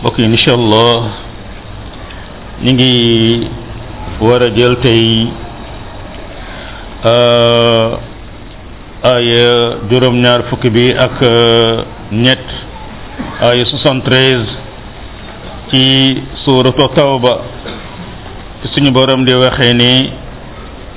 mbokk yi incha allah ñu ngi war a jël tey aaya juróom-ñaar fukk bi ak ñett aaya 73 ci suuratu tawba ci suñu borom di waxee ni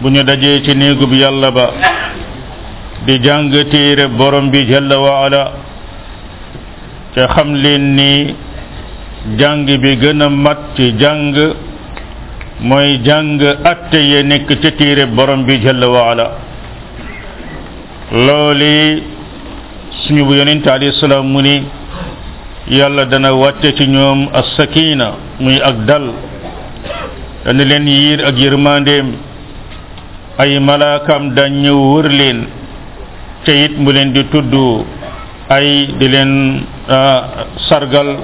bu ñu dajee ci néegub yàlla ba di jàng téere borom bi jalla wa ala te xam leen ni jàng bi gën a mat ci jàng mooy jàng atte ya nekk ca téere borom bi jalla wa ala loolu suñu bu yonente alayhi salaam mu ni yàlla dana wàcce ci ñoom as sakina muy ak dal dana leen yiir ak yërmandeem ay malaakam dañ ñëw wër leen te it mu leen di tudd ay di leen sargal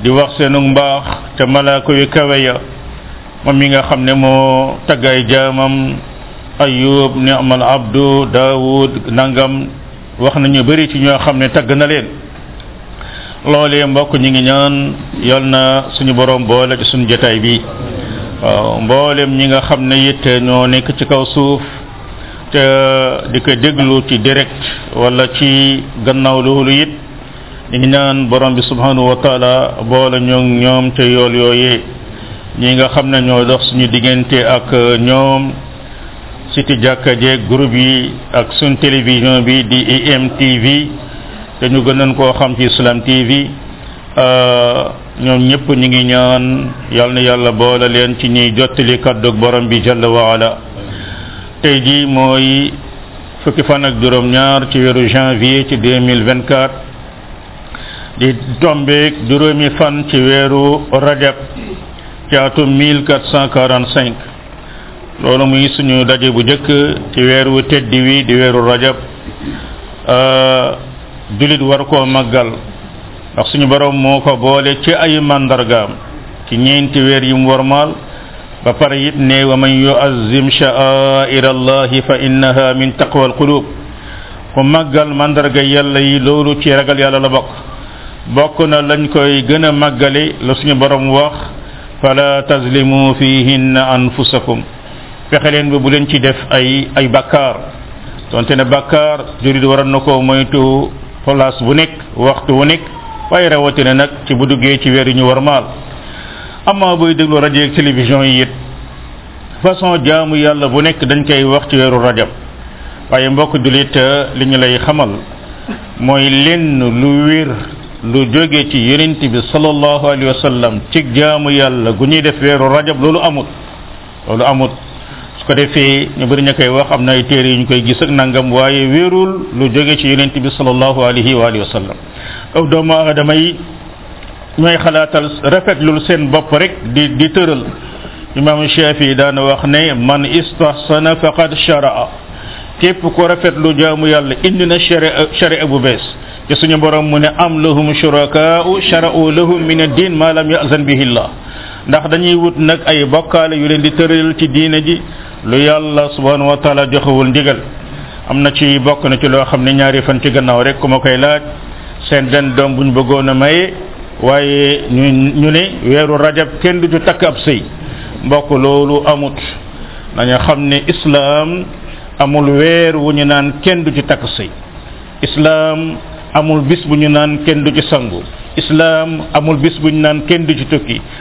di wax seenu mbaax te malaaka yu kawe ya moom mi nga xam ne moo tagg ay jaamam ayub ni'mal abdu daawud nangam wax nañu bëri ci ñoo xam ne tagg na leen loolee mbokk ñi ngi ñaan yal na suñu borom boole ci suñu jotaay bi waaw mboolem ñi nga xam ne it ñoo nekk ci kaw suuf te di ko déglu ci direct wala ci gannaaw loolu it ñu ngi ñaan borom bi subhanahu wa taala boole ñoo ñoom te yool yooyee ñi nga xam ne ñoo dox suñu diggante ak ñoom siti jàkka jeeg groupe yi ak suñ télévision bi di IMTV te ñu gënoon koo xam ci Islam TV ñoom ñëpp ñu ngi ñaan yal na yàlla boole leen ci ñuy jottali kàddug borom bi jalla wa ala tey jii mooy fukki fan ak juróom ñaar ci weeru janvier ci 2024 di tombeek juróomi fan ci weeru rajab ci atum 1445 loolu muy suñu daje bu jëkk ci weeru teddi wi di weeru rajab julit war koo màggal ndax suñu borom moo ko boole ci ay màndargaam ci ñeenti weer yi mu warmaal ba pare it ne wa man yuazzim sha'aira allahi fa innaha min taqwa alqulub ku màggal mandarga yàlla yi loolu ci ragal yàlla la bokk bokk na lañ koy gën a màggale la suñu borom wax fala tazlimu fihinna anfusakum fexe leen ba bu leen ci def ay ay bakkaar donte ne bakkaar jurit waroon na ko moytu place bu nekk waxtu wu nekk waaye rawatina nag ci bu duggee ci weer yi ñu war maal amaa booy déglu rajo ak télévision yi it façon jaamu yàlla bu nekk dañ koy wax ci weeru rajab waaye mbokk julit li ñu lay xamal mooy lenn lu wér lu jóge ci yonent bi sallallahu alayhi wa sallam ci jaamu yàlla gu ñuy def weeru rajab loolu amut loolu amut su ko defee ñu bëri ña koy wax am na ay téere yu ñu koy gis ak nangam waaye wéerul lu jóge ci yonent bi sallallahu alayhi wa alihi wa sallam aw doomu aadama yi ñooy xalaatal rafetlul seen bopp rek di di tëral imam Shafi daan wax ne man istahsana faqad sharaa képp ko rafetlu jaamu yàlla indi na sharia sharia bu bees te suñu borom mu ne am lahum shurakaa'u shara'u lahum min ad-din ma lam ya'zan bihi Allah ndax dañuy wut nag ay bokkaale yu leen di tëral ci diine ji lu yàlla subhanahu wa taala joxewul ndigal am na ci bokk na ci loo xam ne ñaari fan ci gannaaw rek ku ma koy laaj seen benn doom bu ñu bëggoon a maye waaye ñu ñu ne weeru rajab kenn du ci takk ab sëy mbokk loolu amut nañu xam ne islaam amul weer wu ñu naan kenn du ci takk sëy islaam amul bis bu ñu naan kenn du ci sangu islaam amul bis bu ñu naan kenn du ci tukki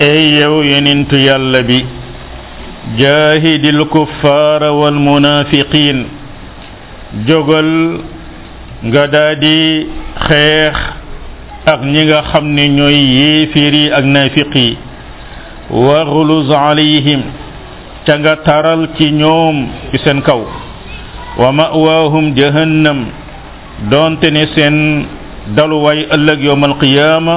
ey yow yonentu yàlla bi jaahidil kuffaara wal munaafiqiin jógal nga daa di xeex ak ñi nga xam ne ñooy yéeféer yi ak naafiq yi waxluz alayhim ca nga taral ci ñoom ci seen kaw wa mawaahum jahannam doonte ne seen daluwaay ëllëg yowmal qiyaama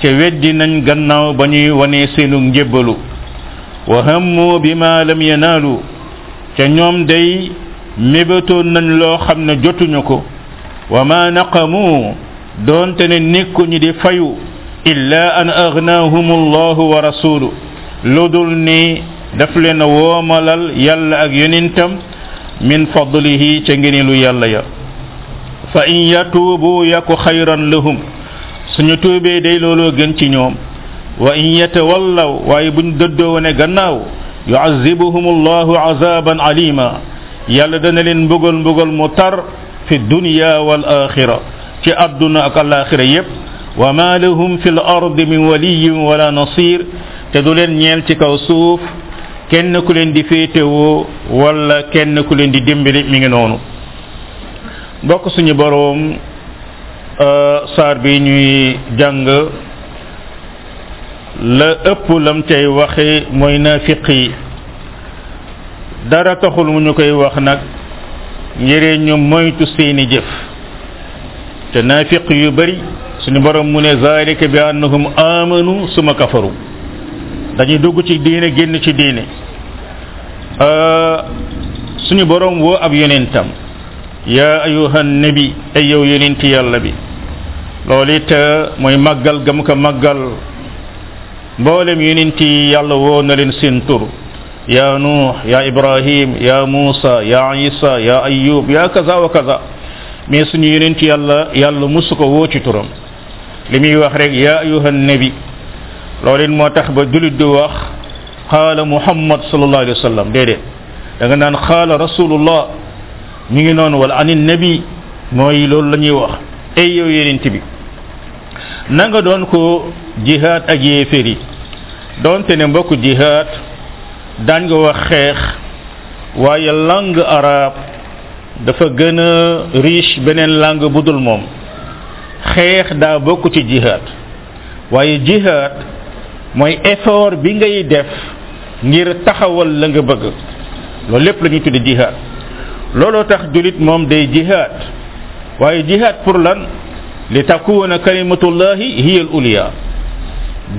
ca weddi nañ gannaaw ba ñuy wonee seenu njébbalu wa hammu bi ma lam yanaalu ca ñoom day mébatoon nañ loo xam ne jotuñu ko wa ma naqamu doonte ne nekkuñu di fayu illa an aghnahum allahu wa rasulu lu dul ni daf leen woomalal yàlla ak yonentam min fadlihi ca ngëneelu yàlla ya fa in yatuubu yaku xayran lahum suñu tuubee day looloo gën ci ñoom wa in yatawallaw waaye buñ dëddoo ne gannaaw yuazibuhum allahu azaban alima yàlla dana leen mbugal mbugal mu tar fi dunya wal axira ci àdduna ak alaxira yépp wa ma lahum fi l ardi min waliyin wala nasir te du leen ñeel ci kaw suuf kenn ku leen di féetewoo wala kenn ku leen di dimbali mi ngi noonu bokk suñu boroom saar bi ñuy jàng la ëpp lam cay waxe mooy naafiq yi dara taxul mu ñu koy wax nag ngiree ñu moytu seeni jëf te naafiq yu bari suñu borom mu ne zalika bi annahum amanu suma kafaru dañuy dugg ci diine génn ci diine suñu borom woo ab yonentam yaa ayuhan nabi ay yow yonent yàlla bi loolu it mooy màggal gam ko màggal mboolem yonent yi yàlla woo na leen seen tur yaa nuux yaa ibrahim yaa muusa yaa isa yaa ayub yaa kaza wa kaza mais suñu yonent yàlla yàlla musu ko woo ci turam li muy wax rek yaa ayuha nabi loolu it moo tax ba julit du wax xaala muhammad sallallahu alayhi wa sallam déedéet da nga naan xaala rasulullah mi ngi noonu wala ani nabi mooy loolu la ñuy wax ay yow yenent bi na nga doon ko jihaad ak yéeféer yi doonte ne mbokk jihaad daan nga wax xeex waaye langue arabe dafa gën a riche beneen langue bu dul moom xeex daa bokk ci jihaad waaye jihaad mooy effort bi ngay def ngir taxawal la nga bëgg loolu lépp la ñuy tudde jihaad looloo tax julit moom day jihaad waaye jihaad pour lan li takuna kalimatullahi hiya al uliya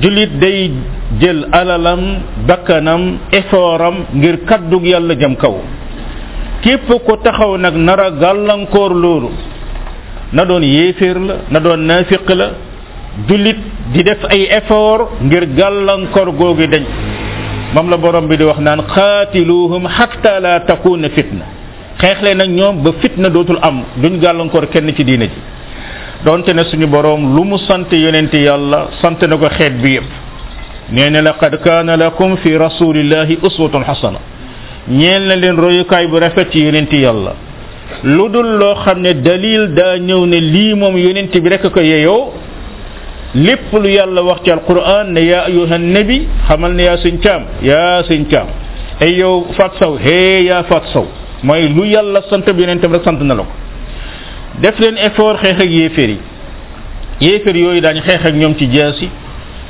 julit day jël alalam bakkanam effortam ngir kaddug yàlla jëm kaw képp ko taxaw nag nar a gàllankoor loolu na doon yéeféer la na doon naafiq la julit di def ay effort ngir gàllankoor googu dañ moom la borom bi di wax naan xaatiluhum xatta la takuna fitna xeexle nag ñoom ba fitna dootul am duñ gàllankoor kenn ci diine ji donte ne suñu boroom lu mu sant yonente yàlla sant na ko xeet bi yépp nee na laqad kaana lakum fi rasulillahi uswatun xasana ñeel na leen royukaay bu rafet ci yonente yàlla lu dul loo xam ne dalil daa ñëw ne lii moom yonente bi rekk ko yeyoo lépp lu yàlla wax ci alquran ne yaa ayuha nabi xamal ne yaa sëñ caam yaa sëñ caam ay yow faat saw hee yaa faat saw mooy lu yàlla sant bi yonentam rek sant na la ko def leen effort xeex ak yéeféer yi yéeféer yooyu daañu xeex ak ñoom ci jaasi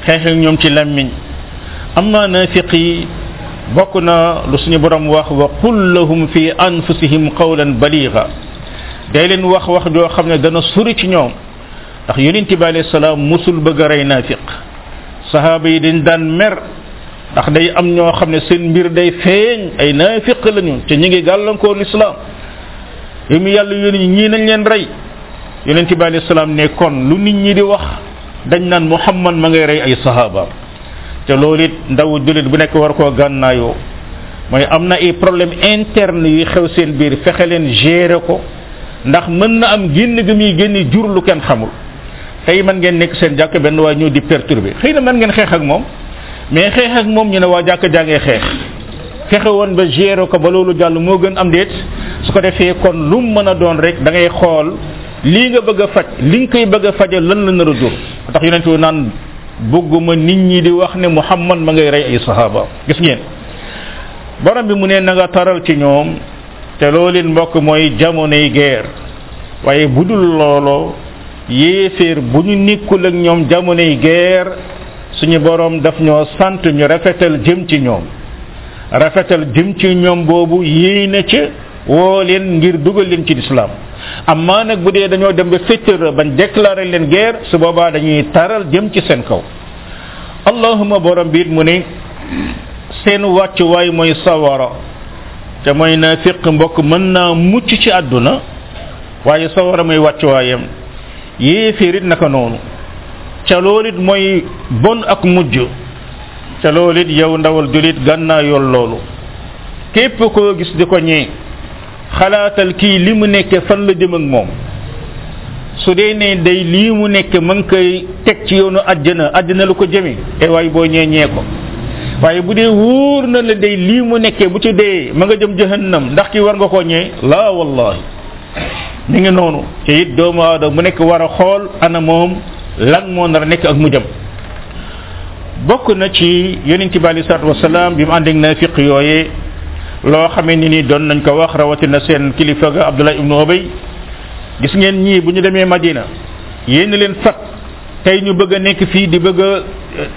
xeex ak ñoom ci lammiñ amma naafiq yi bokk na lu suñu borom wax wa qul lahum fi anfusihim qawlan baliga day leen wax wax joo xam ne dana suri ci ñoom ndax yonent bi alayhi salaam musul bëgg a rey naafiq sahaaba yi dañ daan mer ndax day am ñoo xam ne seen mbir day feeñ ay naafiq lañu te ñu ngi gàllankoor lislaam yi mu yàlla yónni ñii nañ leen rey yonent bi alayhi salaam ne kon lu nit ñi di wax dañ naan muhammad ma ngay rey ay sahaaba te loolu it ndaw jullit bu nekk war koo gànnaayoo mooy am na ay problème interne yu xew seen biir fexe leen gérer ko ndax mën na am génn ga muy génne jur lu kenn xamul tey mën ngeen nekk seen jàkk benn waa ñëw di perturbé xëy na mën ngeen xeex ak moom mais xeex ak moom ñu ne waa jàkk jàngee xeex fexe woon ba gérer ko ba loolu jàll moo gën am déet su ko defee kon lu mu mën a doon rek da ngay xool lii nga bëgg a faj li nga koy bëgg a faje lan la nar a jur tax yonent bi naan bëgguma nit ñi di wax ne muhammad ma ngay rey ay sahaba gis ngeen borom bi mu ne na nga taral ci ñoom te loolu it mbokk mooy jamonoy guerre waaye bu dul looloo yéeféer bu ñu nekkul ak ñoom jamonoy guerre suñu boroom daf ñoo sant ñu rafetal jëm ci ñoom rafetal jëm ci ñoom boobu yéene ci woo leen ngir dugal leen ci lislaam amma nag bu dee dañoo dem ba féttéra bañ déclaré leen guerre su boobaa dañuy taral jëm ci seen kaw allahuma borom biit mu ne seen wàccuwaay mooy sawara te mooy na fiq mbokk mën naa mucc ci àdduna waaye soo war a may wàccuwaayam yéeféer it naka noonu ca loolu it mooy bon ak mujj ca loolu it yow ndawal julit gànnaa yool loolu képp koo gis di ko ñee xalaatal kii li mu nekkee fan la jëm ak moom su dee ne day lii mu nekk ma ngi koy teg ci yoonu àjjana àjjana lu ko jëmee e waaye boo ñee ñee ko waaye bu dee wóor na la day lii mu nekkee bu ci dee ma nga jëm jahannam ndax ki war nga koo ñee laa wallahi mi ngi noonu te it doomu aadama mu nekk war a xool ana moom lan moo nar a nekk ak mu jëm bokk na ci yonent bi alei salatu wasalaam bi mu ànd ak naafiq yooyee loo xamee ni ni doon nañ ko wax rawatina seen kilifa ga abdullah ibnu obay gis ngeen ñii bu ñu demee madina yéen leen fat tey ñu bëgg a nekk fii di bëgg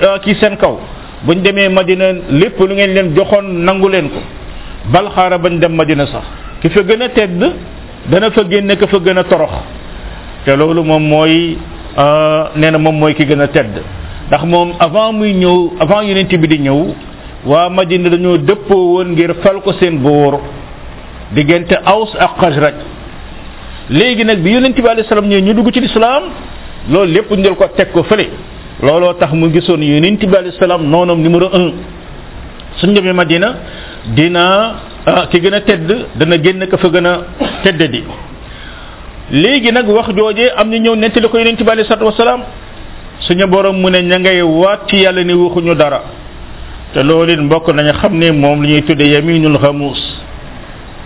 a kii seen kaw bu ñu demee madina lépp lu ngeen leen joxoon nangu leen ko bal xaara bañ dem madina sax ki fa gën a tedd dana fa génne ka fa gën a torox te loolu moom mooy nee na moom mooy ki gën a tedd ndax moom avant muy ñëw avant yonent bi di ñëw waa madina dañoo dëppoo woon ngir fal ko seen buur diggante aws ak xajraj léegi nag bi yonent bi alayhi salaam ñëw ñu dugg ci lislaam loolu lépp ñu jël ko teg ko fële looloo tax mu gisoon yonent bi alayhi salaam noonam numéro un suñ demee madina dina ki gën a tedd dana génn ka fa gën a tedd di léegi nag wax joojee am ñu ñëw nettali ko yonent bi alayhi salaatu wasalaam suñu borom mu ne ña ngay waat ci yàlla ni waxuñu dara te loolu it mbokk nañu xam ne moom li ñuy tudde yaminul xamuus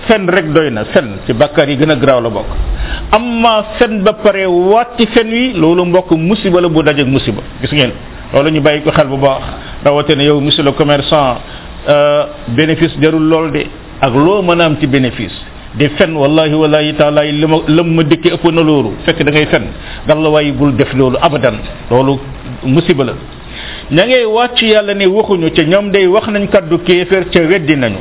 fen rek doy na fen ci bàkkaar yi gën a garaaw la bokk amma fen ba pare waat ci fen wi loolu mbokk musiba la bu dajeeg musiba gis ngeen loolu ñu bàyyi ko xel bu baax rawatina yow monsieur le commerçant bénéfice jarul lool de ak loo mën a am ci bénéfice di fen wallahi wallahi taala li ma lam ma dikki ëpp na loolu fekk da ngay fen dal la waaye bul def loolu abadan loolu musiba la ña ngay wàcc yàlla ne waxuñu ca ñoom day wax nañ kaddu kéeféer ca weddi nañu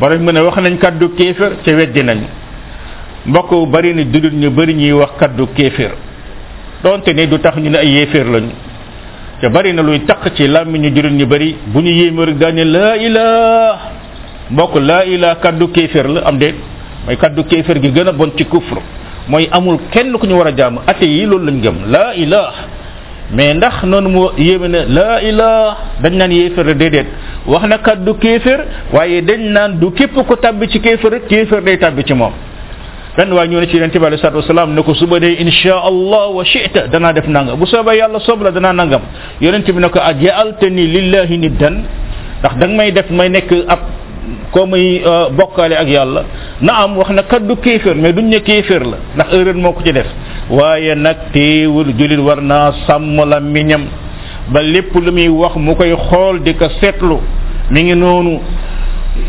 bari mu ne wax nañ kaddu kéeféer ca weddi nañu mbokk bari na jullit ñu bari ñuy wax kaddu kéeféer donte ne du tax ñu ne ay yéeféer lañu te bari na luy taq ci làmmiñu jurit ñu bari bu ñu yéeme rek daane laa ilaa mbokk laa ilaa kaddu kéeféer la am déet mooy kaddu kéeféer gi gën a bon ci kufr mooy amul kenn ku ñu war a jaamu ate yi loolu lañ gëm laa ilaa mais ndax noonu mu yéeme ne laa ilaa dañ naan yéeféer déedéet wax na kaddu kéeféer waaye dañ naan du képp ko tàbbi ci kéeféer rek kéeféer day tàbbi ci moom benn waay ñoo ne ci yonente bi alei salatu wasalaam ne ko suba dee insha allah wa chita danaa def nangam bu soobee yàlla soob la danaa nangam yonente bi ne ko a jaalte ni lillahi niddan ndax da nga may def may nekk ab koo may bokkaale ak yàlla na am wax na kaddu kéeféer mais duñ ne kéeféer la ndax erreur moo ko ci def waaye nag teewul julit war naa sàmm la miñam ba lépp lu muy wax mu koy xool di ko seetlu mi ngi noonu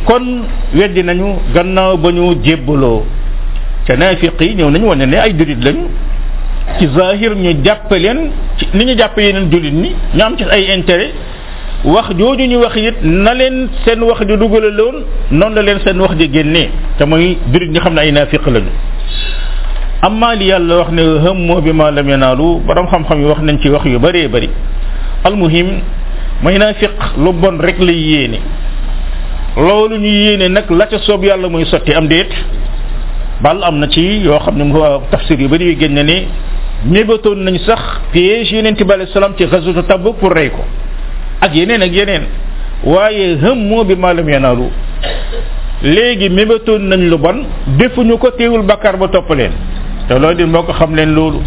kon weddi nañu gannaaw ba ñu jébbaloo te naafiq yi ñëw nañu wane ne ay julit lañu ci zahir ñu jàpp leen ci ni ñu jàpp yeneen julit ñi ñu am ci ay intérêt wax jooju ñu wax it na leen seen wax ju dugalaloon noonu la leen seen wax ji génnee te mooy jurit ñi xam ne ay naafiq lañu amma li yàlla wax ne hëmmoo bi ma lam yanaalu borom xam-xam yi wax nañ ci wax yu bëree bëri almuhim mooy naafiq lu bon rek lay yéene loolu ñu yéene nag la ca soob yàlla muy sotti am déet bal am na ci yoo xam ne mu tafsir yu bëri yu génne ne mébatoon nañ sax piège yonent bi alayhi salaam ci gazwatu Tabuk pour rey ko ak yeneen ak yeneen waaye hëmmoo bi maalam yanaalu léegi mébatoon nañ lu bon defuñu ko teewul bakkaar ba topp leen te loolu di moo ko xam leen loolu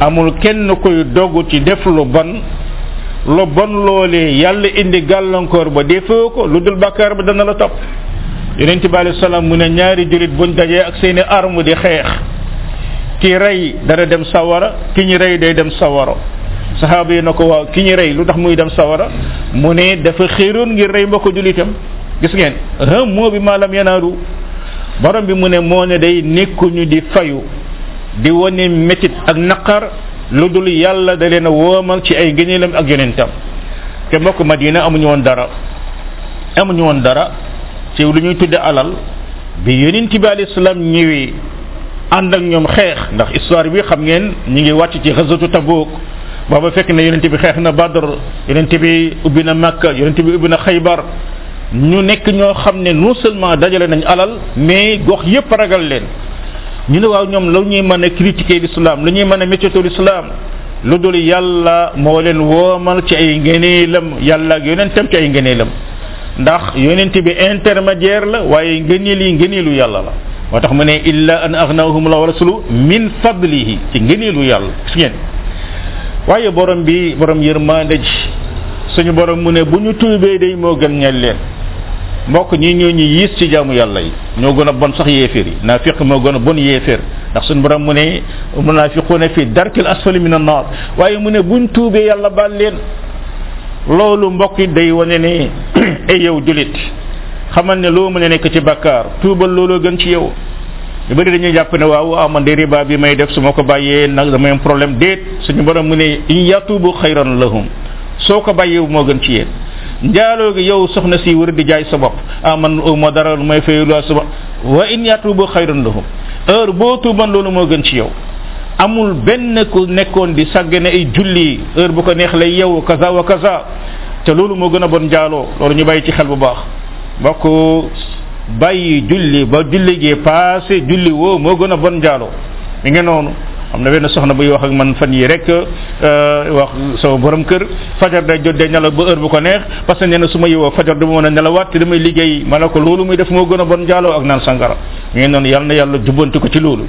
amul kenn koy dogg ci def lu bon lu bon loolee yàlla indi gàllankoor ba defoo ko lu dul bakkaar ba dana la topp yonent bi alei salaam mu ne ñaari julit buñ dajee ak seeni arme di xeex ki rey dana dem sawara ki ñu rey day dem sawara sahaaba yi na ko waaw ki ñu rey lu tax muy dem sawara mu ne dafa xéeroon ngir rey mbokk julitam gis ngeen hëm moo bi maalam yanaaru borom bi mu ne moo ne day nekkuñu di fayu di wane métit ak naqar lu dul yàlla da leen a woomal ci ay ngëneelam ak yonentam te mbokk madina amuñu woon dara amuñu woon dara ci lu ñuy tudde alal bi yonent bi alayhi salaam ñëwee ànd ak ñoom xeex ndax histoire bi xam ngeen ñi ngi wàcc ci xasatu tabuk booba fekk ne yonent bi xeex na badr yonent bi ubbi na makka yonent bi ubbi na xaybar ñu nekk ñoo xam ne non seulement dajale nañ alal mais gox yépp ragal leen ñu ne waaw ñoom la ñuy mën a critiquer l'islam la ñuy mën a méccato l'islam lu dul yàlla moo leen woomal ci ay ngeneelam yàlla ak yonentam ci ay ngeneelam ndax yonent bi intermédiaire la waaye ngëneel yi ngëneelu yàlla la moo tax mu ne illa an aghnahum la wa rasulu min fadlihi ci ngëneelu yàlla gis ngeen waaye borom bi borom yërmande ji suñu borom mu ne bu ñu tuubee day moo gën ñel leen mbokk ñi ñoo ñu yiis ci jaamu yàlla yi ñoo gën a bon sax yéeféer yi naafiq moo gën a bon yéeféer ndax suñu borom mu ne munaafiquuna fi darkil asfali min annaar waaye mu ne buñ tuubee yàlla baal leen loolu mbokk yi day wane ne ay yow julit xamal ne loo mën a nekk ci bakkaar tuubal looloo gën ci yow ñu bëri dañuy jàpp ne waaw waaw man de riba bi may def su ma ko bàyyee nag damay am problème déet suñu borom mu ne in yatubu xayran lahum soo ko bàyyee moo gën ci yéen njaaloo gi yow soxna si wër di jaay sa bopp ah man moo dara lu may fay lu sa bopp wa in yatubu xayran lahum heure boo tuuban loolu moo gën ci yow amul benn ku nekkoon di sàggane ay julli heure bu ko neex lay yeewu kaza wa kaza te loolu moo gën a bon njaaloo loolu ñu bàyyi ci xel bu baax mbokk bàyyi julli ba julli gi passé julli woo moo gën a bon njaaloo mi ngi noonu am na benn soxna buy wax ak man fan yi rek wax sama borom kër fajar day jot day nelaw ba heure bu ko neex parce que nee na su ma yewoo fajar du ma mën a nelawaat te damay liggéey ma ne ko loolu muy def moo gën a bon njaaloo ak naan sangara ñu ngi noonu yal na yàlla jubbanti ko ci loolu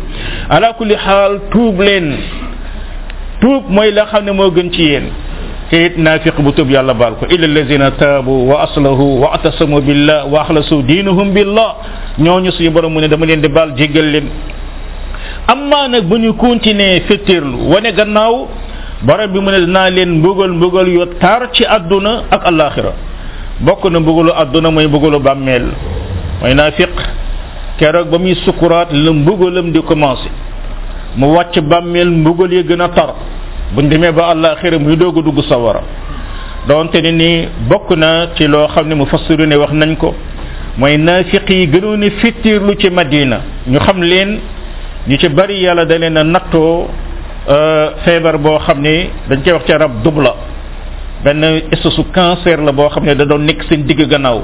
ala kulli xaal tuub leen tuub mooy la xam ne moo gën ci yéen te it naafiq bu tuub yàlla baal ko illa allazina taabu wa aslahu wa atasamu billah wa axlasu diinuhum billah ñooñu suñu borom mu ne dama leen di baal jéggal leen amma nag bu ñu continuer fettirlu wane gannaaw borom bi mu ne dinaa leen mbugal mbugal yu tar ci àdduna ak alaxira bokk na mbugalu àdduna mooy mbugalu bàmmeel mooy naafiq keroog ba muy sukuraat la mbugalam di commencé mu wàcc bàmmeel mbugal yi gën a tar buñ demee ba àllaaxira muy doog a dugg sawara doonte ne ni bokk na ci loo xam ne mu fassiru ne wax nañ ko mooy naafiq yi gënoon a fittirlu ci madina ñu xam leen ñu ci bari yàlla da leen a nattoo feebar boo xam ne dañ koy wax ci rab dubla benn espèce su cancer la boo xam ne da doon nekk seen digg gannaaw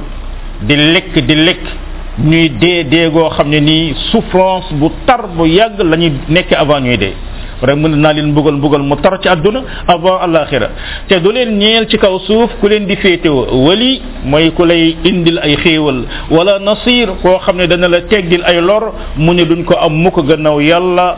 di lekk di lekk ñuy dee dee goo xam ne nii souffrance bu tar bu yàgg la ñuy nekk avant ñuy dee rek mën naa leen mbugal mbugal mu tar ci àdduna avant alaxira te du leen ñeel ci kaw suuf ku leen di féetewoo wali mooy ku lay indil ay xéewal wala nasir koo xam ne dana la teggil ay lor mu ne duñ ko am mukk gannaaw yàlla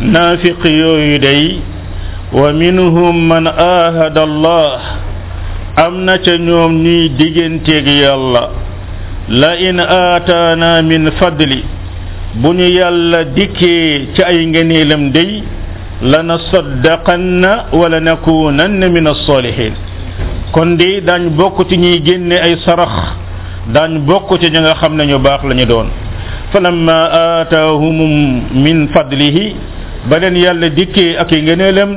naafiq yooyu day wa minhum man ahada allah am na ca ñoom ñuy digganteeg yàlla la in aataana min fadli bu ñu yàlla dikkee ci ay ngëneelam day la nasaddaqanna wala nakunanna min alsalihin kon di daañ bokk ci ñuy génne ay sarax daan bokk ci ñi nga xam ne ñu baax la ñu doon falamma aataahum min fadlihi ba leen yàlla dikkee ak i ngëneelam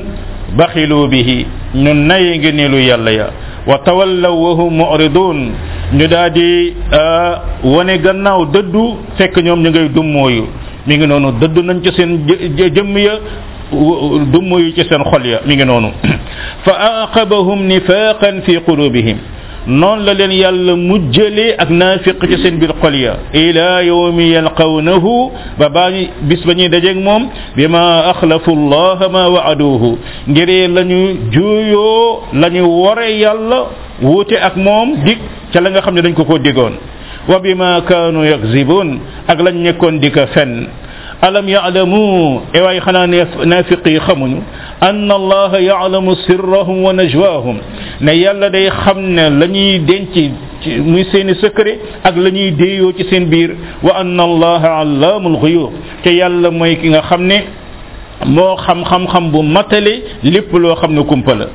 baxilu bihi ñu nay ngëneelu yàlla ya wa tawallaw wa hum mu'ridun ñu daa di wane gannaaw dëddu fekk ñoom ñu ngay dummooyu mi ngi noonu dëddu nañ ci seen jëmm ya dummooyu ci seen xol ya mi ngi noonu fa aqabahum nifaqan fi qulubihim noonu la leen yàlla mujjalee ak naafiq ci seen biir xol ya ila yawmi yalqawnahu ba baa ñu bis ba ñuy dajeeg moom bi ma axlafu allah ma waaduhu ngiree la ñu juuyoo la ñu ware yàlla wuute ak moom dig ca la nga xam ne dañ ko ko digoon wa bi ma kaanu yakzibun ak lañ nekkoon di ko fenn alam yaalamu e waay xanaa naafiq yi xamuñu anna allaha yaalamu sirrahum wa najwaahum ne yàlla day xam ne la ñuy denc ci muy seeni secret ak la ñuy déeyoo ci seen biir wa anna allaha allaamul xuyub te yàlla mooy ki nga xam ne moo xam xam-xam bu matale lépp loo xam ne kumpa la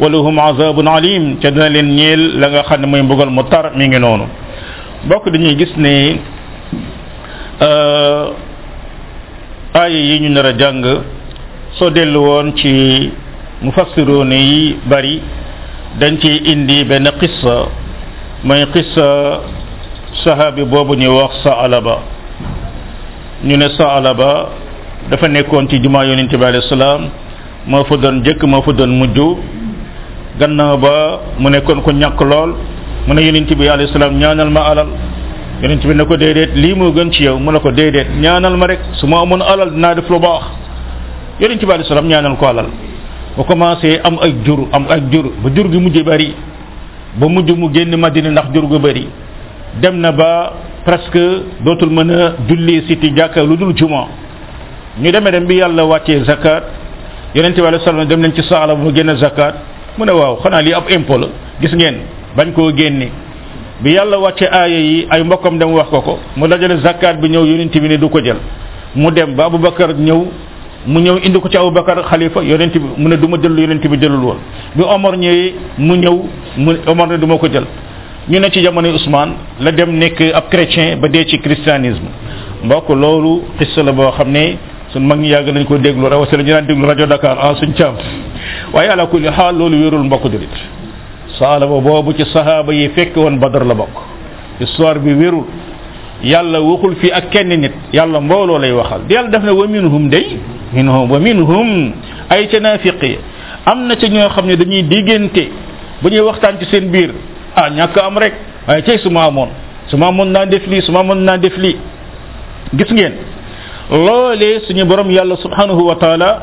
walahum azabun alim ca dina leen ñeel la nga xam ne mooy mbugal mu tar mi ngi noonu bokk dañuy gis ne aaya yi ñu nar a jàng soo dellu woon ci mufassiroon yi bari dañ ci indi benn qissa mooy qissa sahabi boobu ñuy wax saalaba ñu ne saalaba dafa nekkoon ci jumaa yonente bi alayhi salaam moo fa doon jëkk moo fa doon mujj gannaaw ba mu nekkoon ko ñàkk lool mu ne yonent bi alayhi salaam ñaanal ma alal yonent bi ne ko déedéet lii moo gën ci yow mu ne ko déedéet ñaanal ma rek su ma amoon alal dinaa def lu baax yonent bi alayhi salaam ñaanal ko alal ba commencé am ay jur am ay jur ba jur gi mujj bari ba mujj mu génn madina ndax jur gu bari dem na ba presque dootul mën a julli si ti jàkka lu dul juma ñu demee dem bi yàlla wàccee zakat yonente bi alei salaam dem nañ ci saala bu mu génn zakat mu ne waaw xanaa lii ab impôt la gis ngeen bañ koo génne bi yàlla wàcce aaya yi ay mbokkam dem wax ko ko mu dajale zakat bi ñëw yonente bi ne du ko jël mu dem ba abubakar ñëw mu ñëw indi ko ci abubakar xalifa yonent bi mu ne du ma jël yonent bi jëlul woon bi omar ñëwee mu ñëw mu omar ne du ma ko jël ñu ne ci jamonoy Ousmane la dem nekk ab chrétien ba dee ci christianisme mbokk loolu xissa la boo xam ne suñ mag ñi yàgg nañ ko déglu rawatina ñu daan déglu rajo Dakar ah suñ caam waaye ala kulli xaal loolu wérul mbokk julit saalaba boobu ci sahaaba yi fekk woon badar la bokk histoire bi wérul yàlla waxul fii ak kenn nit yàlla mbooloo lay waxal yàlla def na wa minhum day minhum wa minhum ay ca naafiq yi am na ci ñoo xam ne dañuy diggante bu ñuy waxtaan ci seen biir ah ñàkk am rek waaye tey su ma amoon su ma amoon naa def lii su ma amoon naa def lii gis ngeen loolee suñu borom yàlla subhanahu wa taala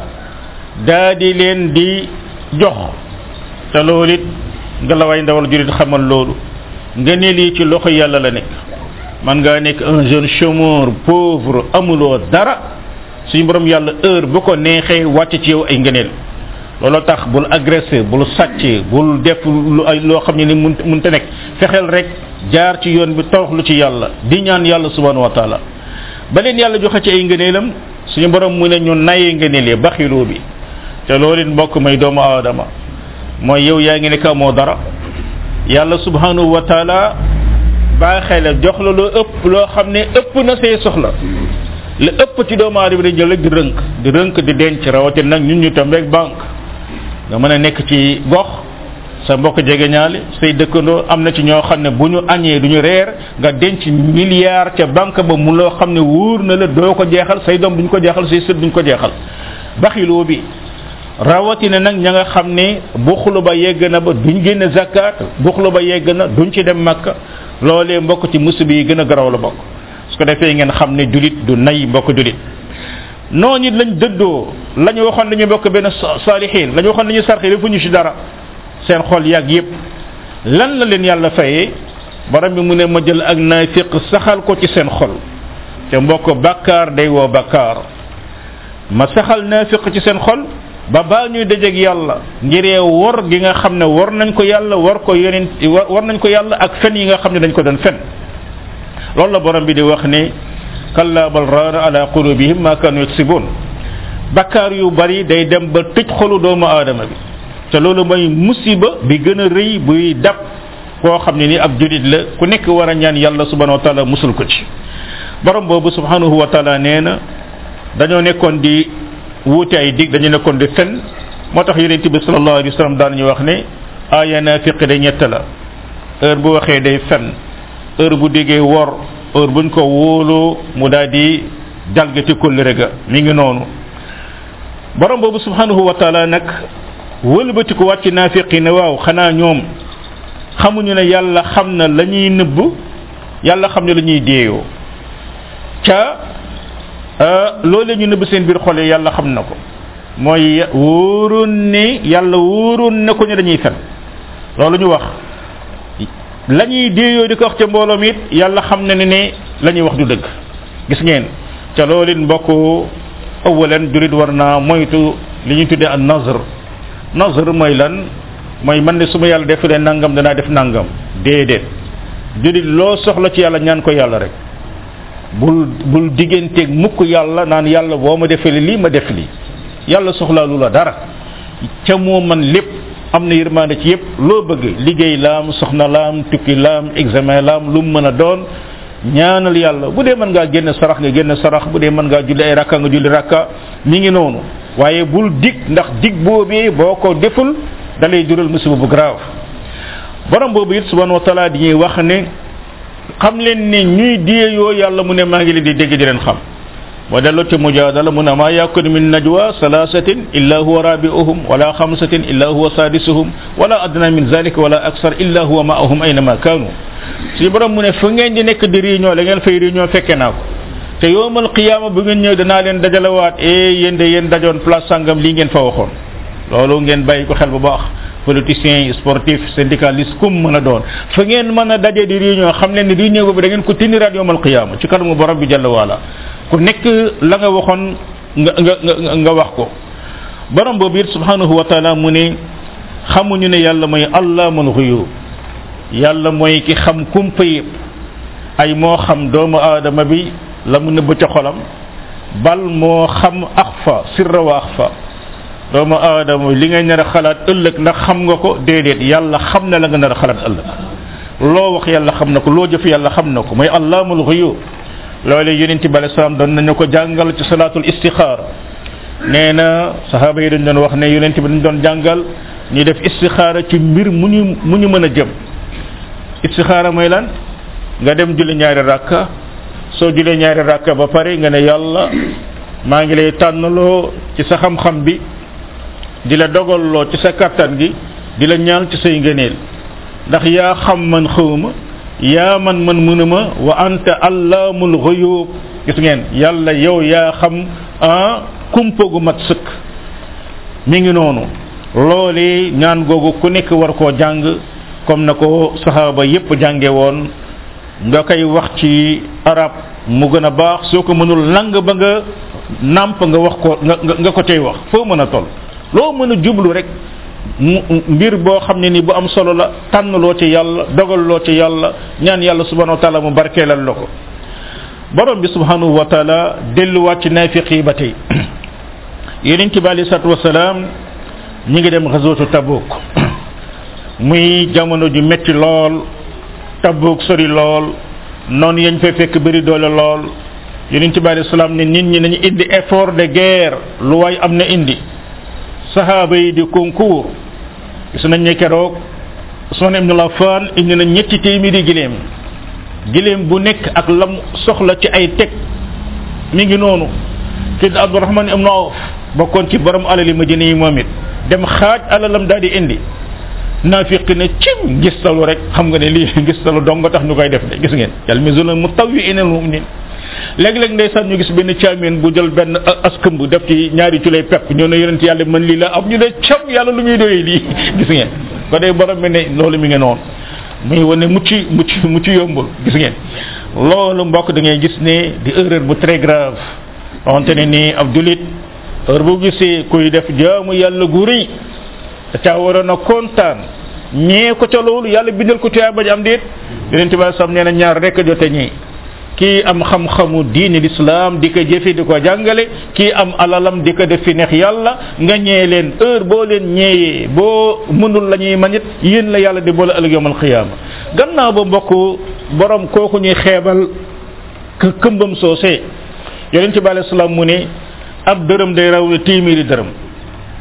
daa di leen di jox te loolu it nga la way ndawal jurit xamal loolu nga ne lii ci loxo yàlla la nekk man ngaa nekk un jeune chômeur pauvre amuloo dara suñu borom yàlla heure bu ko neexee wàcc ci yow ay ngëneel looloo tax bul agressé bul sàcc bul def lu ay loo xam ne ni mun mun te nekk fexeel rek jaar ci yoon bi torox lu ci yàlla di ñaan yàlla subhanahu wa taala ba leen yàlla joxe ci ay ngëneelam suñu borom mu ne ñu nayee ngëneel yi baxiloo bi te loolu it mbokk may doomu aadama mooy yow yaa ngi ne ka moo dara yàlla subhanahu wa taala baaxee la jox la loo ëpp loo xam ne ëpp na say soxla la ëpp ci doomu aadama di jël rek di rënk di rënk di denc rawatina nag ñun ñu tam rek banque nga mën a nekk ci gox sa mbokk jege ñaale say dëkkandoo am na ci ñoo xam ne bu ñu añee du ñu reer nga denc milliard ca banque ba mu loo xam ne wóor na la doo ko jeexal say doom duñ ko jeexal say sët duñ ko jeexal baxiloo bi rawatina nag ña nga xam ne buxlu ba yegg na ba duñ génne zakat buxlu ba yegg na duñ ci dem makka loolee mbokk ci musiba yi gën a garaw la bokk su ko defee ngeen xam ne julit du nay mbokk julit noonu it lañ dëddoo la ñu waxoon dañu bokk benn saalihin la ñu waxoon dañu sarxi defu ñu ci dara seen xol yàgg yépp lan la leen yàlla fayee borom bi mu ne ma jël ak naafiq saxal ko ci seen xol te mbokk bakkaar day woo bakkaar ma saxal naafiq ci seen xol ba baa ñuy dajeeg yàlla ngiree wor gi nga xam ne war nañ ko yàlla war ko yeneen war nañ ko yàlla ak fen yi nga xam ne dañ ko doon fen loolu la borom bi di wax ne kalla bal raana ala qulubihim ma kanu yaksibun bakkaar yu bari day dem ba tëj xolu doomu aadama bi te loolu mooy musiba bi gën a rëy buy dab koo xam ne ni ab julit la ku nekk war a ñaan yàlla subhanahu wa taala musul ko ci borom boobu subhanahu wa taala nee na dañoo nekkoon di wuute ay dig dañu nekkoon di fen moo tax yonente bi sallallahu alayhi wa sallam daan ñu wax ne aaya naafiq de ñett la heure bu waxee day fen heure bu déggee wor heure buñ ko wóoloo mu daal di jalgati kóllëre ga mi ngi noonu borom boobu subhanahu wa taala nag wëlbatiku wàcc naafiqi ne waaw xanaa ñoom xamuñu ne yàlla xam na la ñuy nëbb yàlla xam ne la ñuy deeyoo ca loolee ñu nëbb seen biir xol yi yàlla xam na ko mooy wóoroon ne yàlla wóoroon ne ko ñu dañuy fen loolu ñu wax la ñuy deeyoo di ko wax ca mbooloom it yàlla xam na ne ne la ñuy wax du dëgg gis ngeen ca loolu it mbokk awalan julit war naa moytu li ñu tuddee an nazr nazr mooy lan mooy man ne su ma yàlla defulee nangam danaa def nangam déedéet julit loo soxla ci yàlla ñaan ko yàlla rek bul bul digganteeg mukk yàlla naan yàlla boo ma defee lii ma def lii yàlla soxlaa lu la dara ca moo man lépp am na yërmande ci yépp loo bëgg liggéey laam soxna laam tukki laam examen laam lu mu mën a doon ñaanal yàlla bu dee mën ngaa génn sarax nga génn sarax bu dee mën ngaa julli ay rakka nga julli rakka mi ngi noonu waaye bul dig ndax dig boobee boo ko deful da lay jural musiba bu grave borom boobu it subhanahu wa taala di ñuy wax ne xam leen ne ñuy diyeyoo yàlla mu ne maa ngi leen di dégg di leen xam wa dellu ci mujaadala mu ne maa yakun min najwa salaasatin illa huwa rabiuhum wala xamsatin illa huwa saadisuhum wala adna min zalika wala aksar illa huwa maahum aynama kaanu suñu borom mu ne fu ngeen di nekk di réunion la ngeen fay réunion fekke naa ko te yowmal qiyaama bu ngeen ñëw danaa leen dajalawaat eh yéen de yéen dajoon place sangam lii ngeen fa waxoon loolu ngeen bàyyi ko xel bu baax politiciens sportif syndicaliste kum mën a doon fa ngeen mën a daje di réunion xam leen ni réunion boobu da ngeen ko tindi rajo yowmal qiyaama ci kanamu borom bi jalla waala ku nekk la nga waxoon nga nga nga nga wax ko borom boobu it subhanahu wa taala mu ne xamuñu ne yàlla mooy allamul xuyub yàlla mooy ki xam kumpa yëpp ay moo xam doomu aadama bi la mu nëbb ca xolam bal moo xam axfa sirra wa axfa doomu aadama li ngay nar a xalaat ëllëg ndax xam nga ko déedéet yàlla xam na la nga nar a xalaat ëllëg loo wax yàlla xam na ko loo jëf yàlla xam na ko mooy allamul xuyub loolu yonent bi alei salaam doon nañu ko jàngal ci salaatul istixaar nee na sahaaba yi dañ doon wax ne yonent bi dañ doon jàngal ñu def istixaara ci mbir mu ñu mu ñu mën a jëm istixaara mooy lan nga dem julli ñaari rakka soo jullee ñaari rakka ba pare nga ne yàlla maa ngi lay tànnaloo ci sa xam-xam bi di la dogalloo ci sa kàttan gi di la ñaan ci say ngëneel ndax yaa xam man xawma yaa man man mënuma wa anta allaamul xuyub gis ngeen yàlla yow yaa xam ah kumpa gu mat sëkk mi ngi noonu loolee ñaan googu ku nekk war koo jàng comme na ko saxaaba yépp jànge woon nga koy wax ci arab mu gën a baax soo ko mënul lang ba nga nàmp nga wax ko nga nga ko tey wax foo mën a toll loo mën a jublu rek mu mbir boo xam ne ni bu am solo la tànn loo ci yàlla dogal loo ci yàlla ñaan yàlla subhanahu wa taala mu barkeelal la ko borom bi subhanahu wa taala delluwaat ci naafiq yi ba tey yonent bi alei salatu wasalaam ñi ngi dem xasootu tabuk muy jamono ju metti lool tabuk sori lool noonu yañ fay fekk bëri doole lool yonent bi alei salaam ne nit ñi nañu indi effort de guerre lu waay am na indi sahaaba yi di concours gis nañ ne keroog Usmaan ibn Affaan indi na ñetti téeméeri giléem giléem bu nekk ak lam soxla ci ay teg mi ngi noonu Sayyid Abdurahman ibn Awf bokkoon ci borom alali Madina yi moom it dem xaaj alalam daal di indi naafiq ne cim ngistalu rek xam nga ne lii ngistalu dong nga tax ñu koy def de gis ngeen yàlla mi zulal mu taw yi inal muminin léeg-léeg ndeysaan ñu gis benn caameen bu jël benn askëmb def ci ñaari culay pepp ñoo ne yonent yàlla mën lii la am ñu ne cam yàlla lu muy doyee lii gis ngeen ko day borom bi ne loolu mi ngi noonu muy wane mucc mucc mucc yombul gis ngeen loolu mbokk da ngay gis ne di erreur bu très grave wante ne ni ab julit heure bu gisee kuy def jaamu yàlla gu rëy da caa waroon a kontaan ñee ko ca loolu yàlla bindal ko tuyaa bañ am déet yeneen tubaab sam nee na ñaar rek jote ñii kii am xam-xamu diine lislaam di ko jëfe di ko jàngale kii am alalam di ko def fi neex yàlla nga ñee leen heure boo leen ñeeyee boo mënul la ñuy manit yéen la yàlla di boole ëllëg yawmal xiyaama gannaaw ba mbokk borom kooku ñuy xeebal kë këmbam soosee yonent bi alayhi salaam mu ne ab dërëm day raw téeméeri dërëm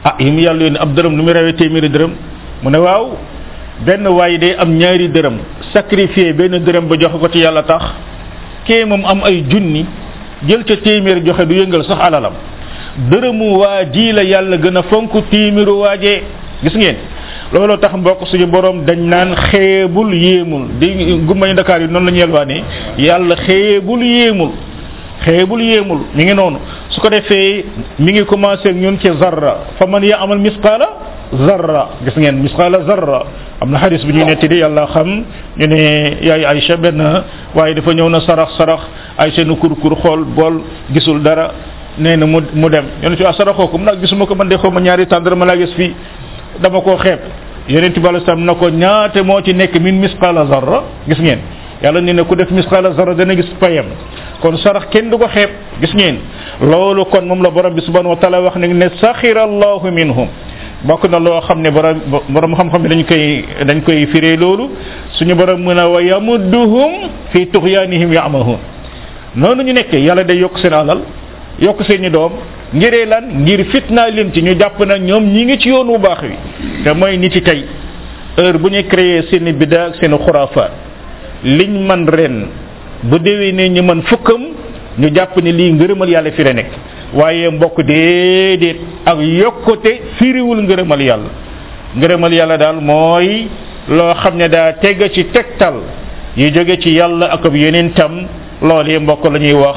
ah yi mu yàlla yónni ab dërëm lu muy rawee téeméeri dërëm mu ne waaw benn waay day am ñaari dërëm sacrifier benn dërëm ba joxe ko ci yàlla tax kee moom am ay junni jël ca téeméer joxe du yëngal sax alalam dërëmu waa ji la yàlla gën a fonk téeméeru waajee gis ngeen looloo tax mbokk suñu borom dañ naan xeebul yéemul di gumbañu Dakar yi noonu la ñu yelwaane yàlla xeebul yéemul xeebul yéemul mi ngi noonu su ko defee mi ngi commencé ak ñun ci zarra fa man ya amal misqaala zarra gis ngeen misqaala zarra am na xadis bi ñuy netti di yàlla xam ñu ne yaay Aïcha benn waaye dafa ñëw na sarax sarax Aïcha nu kur kur xool bool gisul dara nee na mu mu dem yonent bi saraxoo ko mu nag gisuma ko man de xaw ma ñaari tàndar ma laa gis fii dama koo xeeb yonent bi alayhi salaam na ko ñaate moo ci nekk min misqaala zarra gis ngeen yàlla ñu ne ku def misqaala zarra dana gis payam kon sarax kenn du ko xeeb gis ngeen loolu kon moom la borom bi subhanahu wa taala wax nag ne saxira allahu minhum bokk na loo xam ne borom borom xam-xam bi dañ koy dañ koy firee loolu suñu borom mën a wa yamudduhum fi tuxyaanihim yaamahun noonu ñu nekkee yàlla day yokk seen alal yokk seen i doom ngiree lan ngir fitnaa leen ci ñu jàpp na ñoom ñi ngi ci yoon wu baax wi te mooy nit ci tey heure bu ñu créé seen i bida ak seen i xuraafaat liñ man ren bu déwee ne ñu mën fukkam ñu jàpp ne lii ngërëmal yàlla fi la nekk waaye mbokk déedéet ak yokkute firiwul ngërëmal yàlla ngërëmal yàlla daal mooy loo xam ne daa teg ci tegtal yu jóge ci yàlla ak ab yeneen tam loolee mbokk la ñuy wax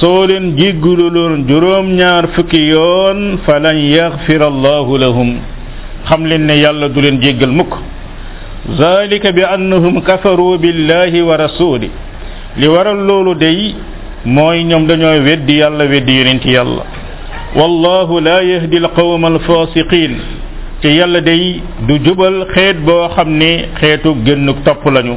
soo leen jéggalu loon juróom ñaar fukki yoon falan yaxfir allahu lahum xam leen ne yàlla du leen jéggal mukk zalika bi annahum kafaru billahi wa rasuli li waral loolu day mooy ñoom dañoo weddi yàlla weddi yonent yàlla wallahu la yahdi alqawma alfasiqin te yàlla day du jubal xeet boo xam ne xeetu génnuk topp lañu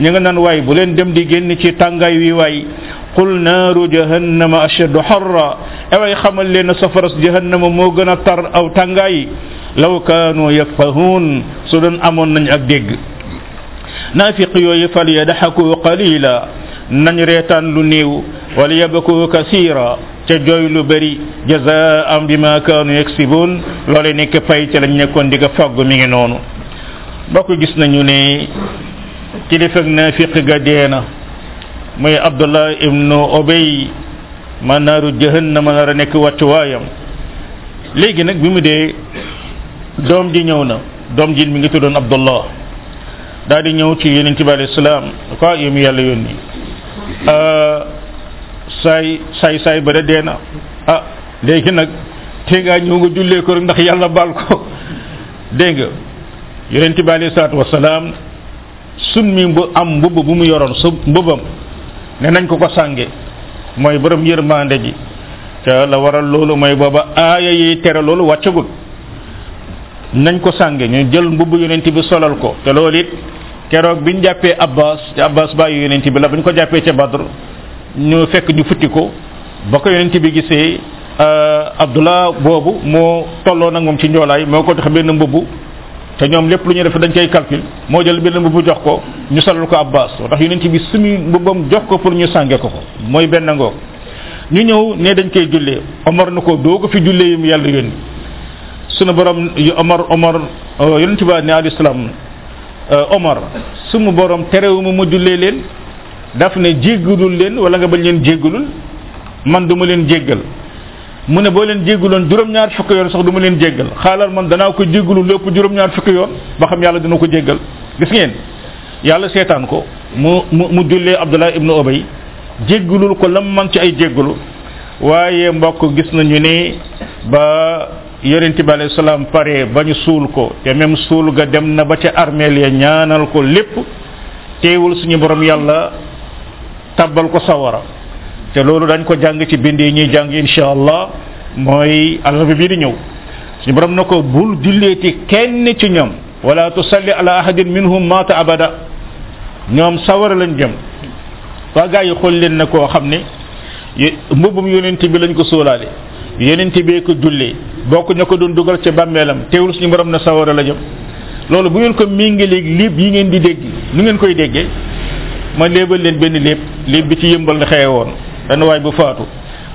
ña nga naan waay bu leen dem di génn ci tàngaay wi waay qul naaru jahannama ashaddu harra away xamal leen na safaras jahannama moo gën a tar aw tàngaay law kaanu yafqahuun su doon amoon nañ ak dégg naafiq yooyu fal yadxaku qalila nañ reetaan lu néew wala yabku kasira ca jooy lu bëri jazaam bima kaanu yaksibuun loole nekk fay ca lañ nekkoon di ko fàggu mi ngi noonu bokk gis nañu ne kilifa naafiq ga dee na muy abdullah ibnu obey ma naaru jahannama nar a nekk wàccuwaayam léegi nag bi mu dee doom ji ñëw na doom ji mi ngi tuddoon abdullah daal di ñëw ci yonent bi alayhi salaam ko yow mi yàlla yónni saay saay saay ba da dee na ah léegi nag te ngaa ñëw nga jullee ko rek ndax yàlla baal ko dégg nga yonent bi alayhi salaatu wasalaam summi bu am mbubb bu mu yoroon su mbubbam ne nañ ko ko sànge mooy borom yërmande ji te la waral loolu mooy booba aaya yi tere loolu wàccagul nañ ko sànge ñu jël mbubb yonent bi solal ko te loolu it keroog biñ jàppee abbas te abbas bàyyi yonent bi la buñ ko jàppee ca badr ñu fekk ñu futti ko ba ko yonent bi gisee abdullah boobu moo tolloo nag moom ci njoolaay moo ko tax benn mbubb te ñoom lépp lu ñu def dañ koy calcul moo jël benn mbubb jox ko ñu salal ko abbas moo tax yonent bi sumi mbubbam jox ko pour ñu sànge ko ko mooy benn ngoog ñu ñëw ne dañ koy jullee omar na ko doo ko fi jullee yim yàlla yónni sunu borom omar omar yonent bi ne alayhi salaam omar sunu borom terewuma ma jullee leen daf ne jéggalul leen wala nga bañ leen jéggalul man duma leen jéggal mu ne boo leen jéggaloon juróom-ñaar fukki yoon sax du ma leen jéggal xaalal man danaa ko jéggalu lépp juróom-ñaar fukki yoon ba xam yàlla dina ko jéggal gis ngeen yàlla seetaan ko mu mu mu jullee abdullah ibnu obay jéggalul ko lam man ci ay jéggalu waaye mbokk gis nañu ne ba yonent bi alayhi salaam pare ba ñu suul ko te même suul ga dem na ba ca armeel ya ñaanal ko lépp teewul suñu borom yàlla tabbal ko sawara te loolu dañ ko jàng ci bind yi ñuy jàng insha allah mooy alarba bii di ñëw suñu borom na ko bul julleeti kenn ci ñoom wala tusalli ala ahadin minhum mata abada ñoom sawara lañ jëm waa gaa yi xool leen na koo xam ne mbubbum yonent bi lañ ko sóolaale yonent bee ko jullee bokk ña ko doon dugal ca bàmmeelam teewul suñu borom na sawara la jëm loolu bu ngeen ko méngaleeg léeb yi ngeen di dégg nu ngeen koy déggee ma léebal leen benn léeb léeb bi ci yëmbal la xewe woon benn waay bu faatu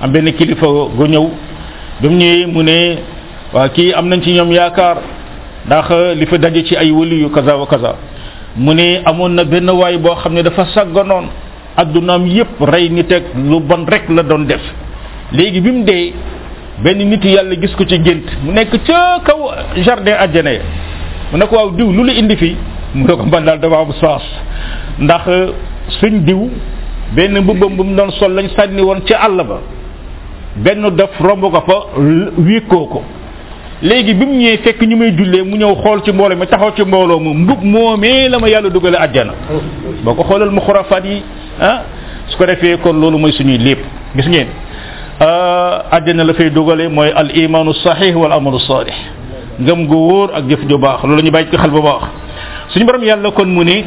am benn kilifa gu ñëw bi mu ñëwee mu ne waa kii am nañ ci ñoom yaakaar ndax li fa daje ci ay wëli yu kaza wa kaza mu ne amoon na benn waay boo xam ne dafa sagganoon addunaam yépp rey nit ak lu bon rek la doon def léegi bi mu dee benn nit yàlla gis ko ci gént mu nekk ca kaw jardin àjjana ya mu ne ko waaw diw lu la indi fii mu ne ko man daal dafa am saas ndax suñ diw benn mbubbam bu mu doon sol lañ sànni woon ca àll ba benn def romb ko fa wékkoo ko léegi bi mu ñëwee fekk ñu may jullee mu ñëw xool ci mbooloo mi taxaw ci mbooloo mu mbub moomee la ma yàlla dugale àjjana boo ko xoolal mu xurafaat yi ah su ko defee kon loolu mooy suñuy lépp gis ngeen àjjana la fay dugale mooy al imaanu sahih wal amalu salih ngëm gu wóor ak jëf ju baax loolu ñu bàyyi ko xel bu baax suñu borom yàlla kon mu ne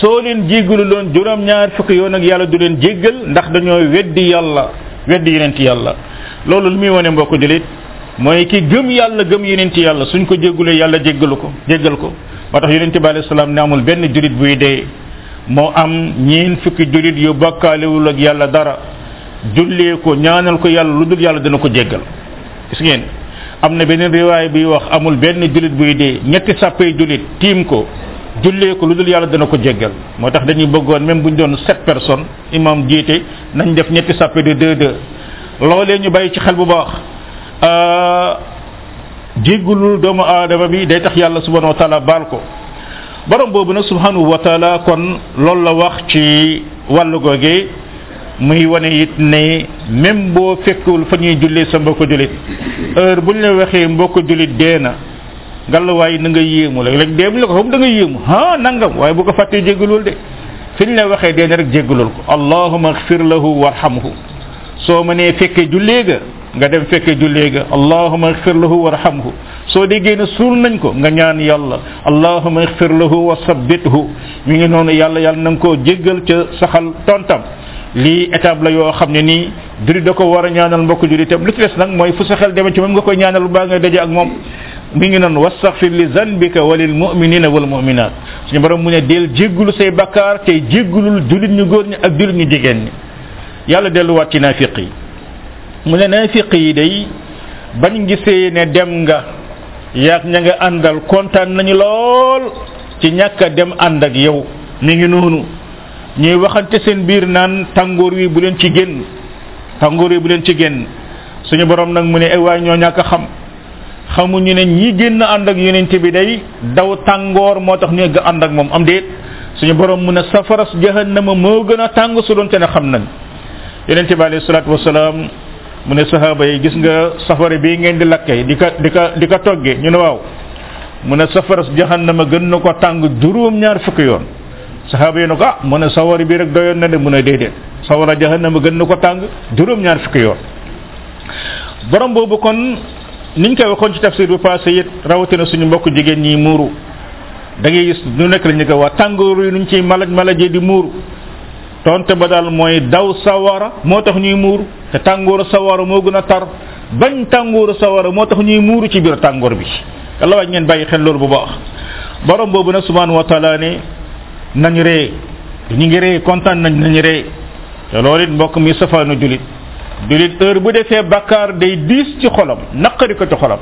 soo leen jéggalu loon juróom ñaar fukki yoon ak yàlla du leen jéggal ndax dañoo weddi yàlla weddi yonent yàlla loolu lu muy wane mbokk julit mooy ki gëm yàlla gëm yonent yàlla suñ ko jéggulee yàlla jéggalu ko jéggal ko moo tax yonent bi alayhi salaam ne amul benn julit buy dee moo am ñeen fukki julit yu bokkaalewul ak yàlla dara jullee ko ñaanal ko yàlla lu dul yàlla dana ko jéggal gis ngeen am na beneen riwaay bi wax amul benn julit buy dee ñetti sàppay julit tiim ko jullee ko lu dul yàlla dana ko jéggal moo tax dañuy bëggoon même bu ñu doon sept personnes imam jiite nañ def ñetti sàppe de deux deux loolee ñu bàyyi ci xel bu baax jéggulul doomu aadama bi day tax yàlla subhanahu wa taala baal ko borom boobu nag subhanahu wa taala kon loolu la wax ci wàllu googee muy wane it ne même boo fekkul fa ñuy jullee sa mbokk jullit heure bu ñu la waxee mbokk jullit dee na ngalla waaye na nga yéemu la rek dee bu la ko xam da nga yéemu ah nangam waaye bu ko fàttee jéggalul de fi ñu la waxee dee na rek jéggalul ko allahuma xfir lahu warhamhu soo mënee fekkee jullee ga nga dem fekkee jullee ga allahuma xfir lahu warhamhu soo déggee ne suul nañ ko nga ñaan yàlla allahuma xfir lahu wa sabbithu mi ngi noonu yàlla yàlla na nga koo jéggal ca saxal tontam lii étape la yoo xam ne nii julit da ko war a ñaanal mbokk julitam li ci des nag mooy fu sa xel demee ci moom nga koy ñaanal baa ngay daje ak moom mi ngi noonu wastaghfir li zanbika wa lil mu'minina wal mu'minat suñu borom mu ne del jéggulu say bakkaar tey jéggulul julit ñu góor ñi ak julit ñu jigéen ñi yàlla delluwaat ci naafiq yi mu ne naafiq yi day bañ gisee ne dem nga yaag ña nga àndal kontaan nañu lool ci ñàkk a dem ànd ak yow mi ngi noonu ñuy waxante seen biir naan tàngoor wi bu leen ci génn tàngoor wi bu leen ci génn suñu borom nag mu ne ay waay ñoo ñàkk a xam xamuñu ne ñi génn ànd ak yonent bi day daw tàngoor moo tax ñu egg ànd ak moom am déet suñu borom mu ne safaras jahannama moo gën a tàng su doon te ne xam nañ yonent bi alayhi salaatu wasalaam mu ne sahaaba yi gis nga safara bii ngeen di lakkee di ka di ka di ka toggee ñu ne waaw mu ne safaras jahannama gën na ko tàng juróom ñaar fukki yoon saxaaba yi ne ko ah mu ne sawara bi rek doyoon na de mu ne déedéet sawara jahannama gën na ko tàng juróom-ñaar fukki yoon borom boobu kon niñ koy waxoon ci tafsir bu passé it rawatina suñu mbokk jigéen ñi muuru da ngay gis ñu nekk la ñu ko waa tàngooru yi nuñ ciy malaj malajee di muuru tonte ba daal mooy daw sawara moo tax ñuy muuru te tàngooru sawara moo gën a tar bañ tàngooru sawara moo tax ñuy muuru ci biir tàngoor bi yàlla waaj ngeen bàyyi xel loolu bu baax borom boobu nag subhanahu wa taala ne nañ ree ñu ngi ree kontaan nañ nañ ree te loolu it mbokk mi safaanu julit julit heure bu defee bakkaar day diis ci xolam naqari ko ci xolam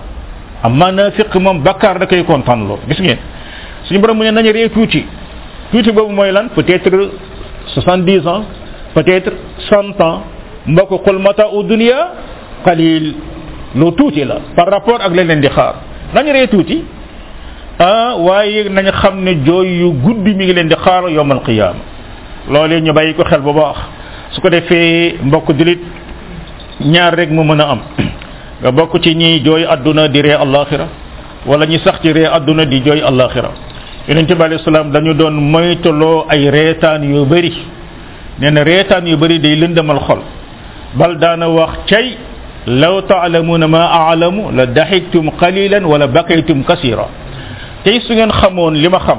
amma naafiq moom bakkaar da koy kontaan lool gis ngeen suñu borom mu ne nañ ree tuuti tuuti boobu mooy lan peut-être soixante-dix ans peut-être cent ans mbokk qul mata u dunia qalil lu tuuti la par rapport ak leneen di xaar nañu ree tuuti ah waaye nañu xam ne jooy yu guddi mi ngi leen di xaar yowmal qiyaama loolee ñu bàyyi ko xel bu baax su ko defee mbokk julit ñaar rek mu mën a am nga bokk ci ñi jooy àdduna di ree alaxira wala ñu sax ci ree àdduna di jooy àllaaxira yonente bi alayhi salaam dañu doon moytuloo ay reetaan yu bëri nee na reetaan yu bëri day lëndëmal xol bal daana wax cay law taalamuuna ma aalamu la daxiktum qalilan wala bakaytum kasira tey su ngeen xamoon li ma xam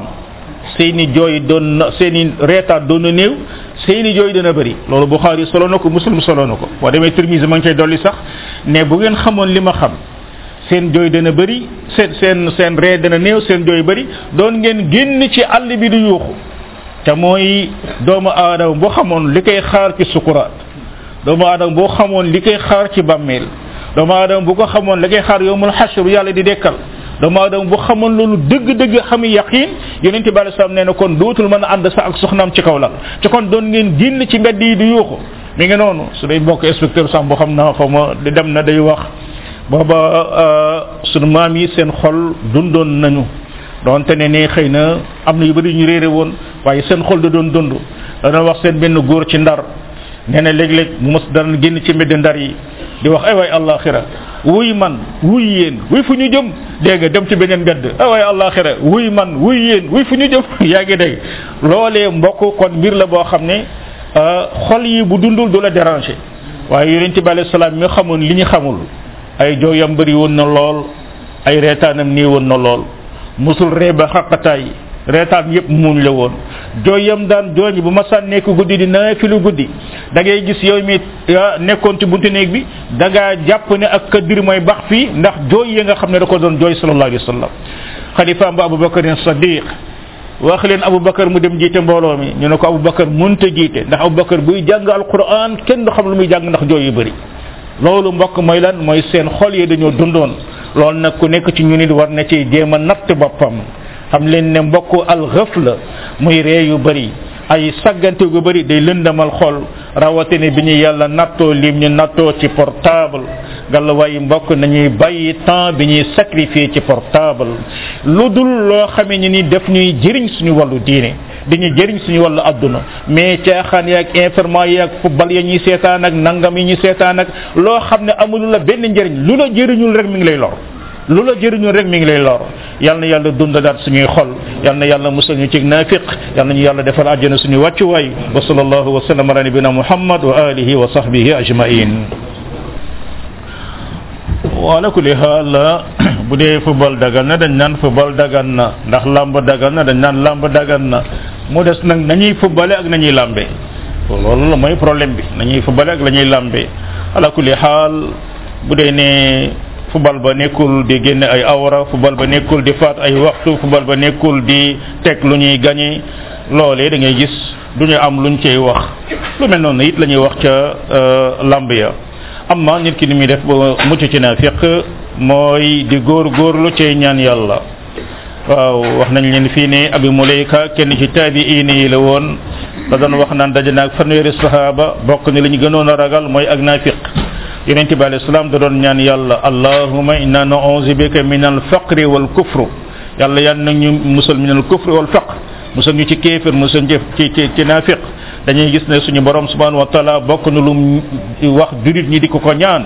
seeni jooy doon na seeni reetaan doon na néew seeni jooy dana bëri loolu buxaari solo na ko muslim solo na ko boo demee tirmisi ma ngi cay dolli sax ne bu ngeen xamoon li ma xam seen jooy dana bëri seen seen seen ree dana néew seen jooy bëri doon ngeen génn ci àll bi di yuuxu te mooy doomu aadama boo xamoon li koy xaar ci sukuraat doomu aadama boo xamoon li koy xaar ci bàmmeel doomu aadama bu ko xamoon li koy xaar yowmul xashr yàlla di dekkal doomu aadama bu xamoon loolu dëgg-dëgg xam yaqin yonent bi alei salaam nee na kon dootul mën a ànd sax ak soxnaam ci kaw lal ci kon doon ngeen génn ci mbedd yi di yuuxu mi ngi noonu su day bokk inspecteur sax boo xam na xaw ma di dem na day wax booba sunu maam yi seen xol dundoon nañu donte ne ne xëy na am na yu bëri ñu réere woon waaye seen xol da doon dund da doon wax seen benn góor ci ndar nee na léeg-léeg mu mos daan génn ci mbedd ndar yi di wax ay waay àllaaxira wuy man wuy yéen wuy fu ñu jëm dégg nga dem ci beneen mbedd ay waay àllaaxira wuy man wuy yéen wuy fu ñu jëm yaa ngi dégg loolee mbokk kon mbir la boo xam ne xol yi bu dundul du la déranger waaye yonent bi alayhi salaam mi xamoon li ñu xamul ay jooyam bëri woon na lool ay reetaanam nii woon na lool musul ree ba xaqataay reetaan yépp muñ la woon jooyam daan jooñ bu ma saan nekk guddi di naa fi lu guddi da ngay gis yow mi nekkoon ci buntu néeg bi da ngaa jàpp ne ak kadir mooy bax fii ndax jooy yi nga xam ne da ko doon jooy sallallahu alayhi wa sallam xalifaam ba abubakar sadiq wax leen abubakar mu dem jiite mbooloo mi ñu ne ko abubakar mënta jiite ndax abubakar buy jàng alquran kenn du xam lu muy jàng ndax jooy yu bëri loolu mbokk mooy lan mooy seen xol yi dañoo dundoon loolu nag ku nekk ci ñu nit war na ci jéem a natt boppam xam leen ne mbokk al xëf la muy ree yu bëri ay saggante gu bëri day lëndamal xol rawatina bi ñu yàlla nattoo lim ñu nattoo ci portable gàlla waaye mbokk nañuy bàyyi temps bi ñuy sacrifier ci portable lu dul loo xamee ni ni def ñuy jëriñ suñu wàllu diine dañuy jëriñ suñu wàllu àdduna mais caaxaan yaag information yaag football ya ñuy seetaan ak nangam yi ñuy seetaan ak loo xam ne amul la benn njëriñ lu la jëriñul rek mi ngi lay lor lu la jëriñul rek mi ngi lay lor yal na yàlla dundalaat suñuy xol yal na yàlla musal ñu ci naafiq yal nañu yàlla defal àjjana suñu wàccuwaay wa sallallahu wa sallam ala nabina muhammad wa alihi wa sahbihi ajmain wala kulli xaal bu dee football dagan na dañ naan football dagan na ndax lamb dagan na dañ naan lamb dagan na mu des nag nañuy footballé ak nañuy lambe loolu la mooy problème bi nañuy footballé ak la ñuy lambe ala kulli xaal bu dee ne football ba nekkul di génne ay awra football ba nekkul di faat ay waxtu football ba nekkul di teg lu ñuy gañe loolee da ngay gis du ñu am luñ cey wax lu mel noonu it la ñuy wax ca lamb ya am na nit ki ni muy def ba mucc ci naafiq mooy di góor góorlu cay ñaan yàlla waaw wax nañ leen fii ne abi mulayka kenn ci taabiin yi la woon da doon wax naan daje naag fanweeri sahaaba bokk ne li ñu gënoon a ragal mooy ak naafiq yonente bi alayhi salaam da doon ñaan yàlla allahuma inna nauzu bika min al faqri wal kufru yàlla yan nag ñu musal min al kufri wal faqr musal ñu ci kéefir musal ñu ci ci ci naafiq dañuy gis ne suñu borom subhanahu wa taala bokk na lu wax jurit ñi di ko ko ñaan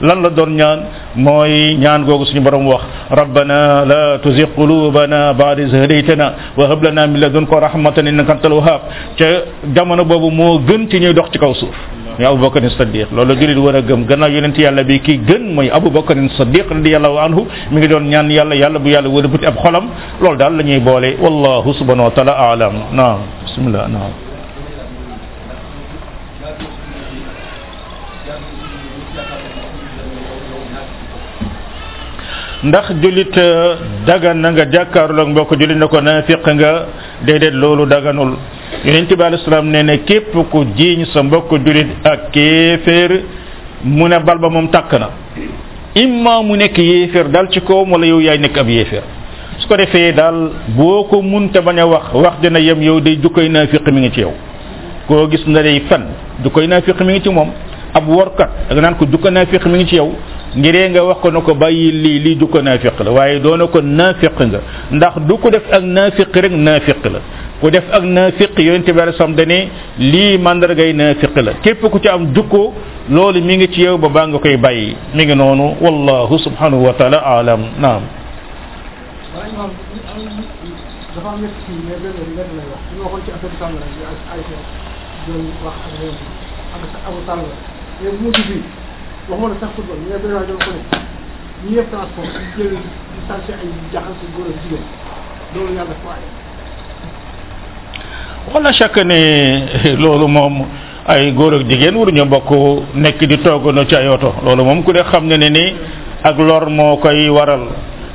lan la doon ñaan mooy ñaan googu suñu borom wax rabbana la tuzigh qulubana ba'da idh hadaytana wa hab lana min ladunka rahmatan innaka antal wahhab ca jamono boobu moo gën ci ñuy dox ci kaw suuf ya Abu Bakr Siddiq loolu julit war a gëm gannaaw yonent yàlla bi ki gën mooy Abu Bakr Siddiq radiyallahu anhu mi ngi doon ñaan yàlla yàlla bu yàlla wër buti ab xolam loolu daal la ñuy boole wallahu subhanahu wa ta'ala a'lam naam bismillah naam ndax julit dagan na nga jàkkaarloo ak mbokk julit na ko naafiq nga déedéet loolu daganul yonent bi alayhi salaam nee na képp ku jiiñ sa mbokk julit ak kéeféer mu ne bal ba moom tàkk na imma mu nekk yéeféer dal ci kawam wala yow yaay nekk ab yéeféer su ko defee daal boo ko munta bañ a wax wax dina yem yow day jukkoy naafiq mi ngi ci yow koo gis na day fen du koy naafiq mi ngi ci moom ab workat da nga naan ko du ko naafiq mi ngi ci yow ngiree nga wax ko na ko bàyyi lii lii du ko naafiq la waaye doona ko naafiq nga ndax du ko def ak naafiq rek naafiq la ku def ak naafiq yonent bi alei salaam dane lii mandargay naafiq la képp ku ci am jukko loolu mi ngi ci yow ba baa nga koy bàyyi mi ngi noonu wallahu subhanahu wa taala alam naam waaye imaam dafa am ñett kii mais benn bi benn lay wax li ma waxoon ci affaire sàngara bi ak ay doon wax ak réew mi ak sa abu sàngara mais bu mujj bii waxuma la sax football mais benn waay doon ko ne ñi yëpp transport di jël di sàcc ay jaxal si góor ak jigéen loolu yàlla ko ay wala chaque ne loolu moom ay góor ak jigéen waruñu bokk nekk di toogandoo ci ay oto loolu moom ku ne xam ne ne ni ak lor moo koy waral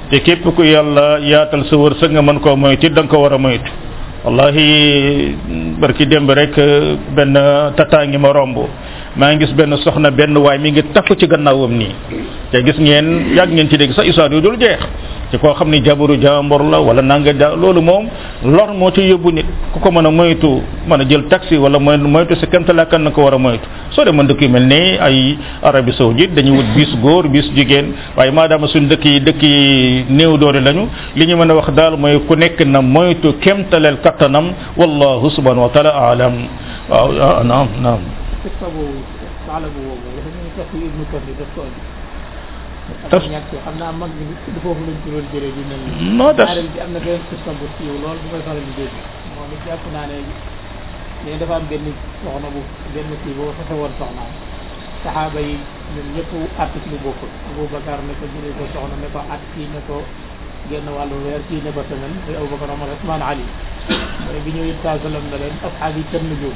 te képp ku yàlla yaatal sa wërsëg nga mën koo moytu da nga ko war a moytu wallahi barki démb rek benn tata ngi ma romb maa ngi gis benn soxna benn waay mi ngi takku ci gannaawam nii te gis ngeen yàgg ngeen ci dégg sax histoire yu dul jeex ci koo xam ni jabaru jàmbur la wala nanga ja loolu moom lor moo ci yóbbu nit ku ko mën a moytu mën a jël taxi wala mooy moytu sa kemta la kan na ko war a moytu soo demoon dëkk yu mel ni ay Arabie Saoudite dañuy wut bis góor bis jigéen waaye maadaama suñ dëkk yi dëkk yi néew doole lañu li ñu mën a wax daal mooy ku nekk na moytu kemtaleel kattanam wallahu subhanahu wa taala alam waaw ah naam naam taf xam naa mag bi du foofu lañ ko doon jëlee di mel ni non taf ñaareel bi am na beneen question bu siiw lool bu koy faral di dégg moom it jàpp naa ne ne dafa am benn soxna bu benn kii boo fase woon soxnaam saxaaba yi ñun ñëpp àtt ci lu bokkul Aboubacar ne ko jëlee ko soxna ne ko at kii ne ko génn wàllu weer kii ne ko semaine te Aboubacar Omar Ousmane Ali mooy bi ñëw it saa sallam na leen asxaab yi kenn juum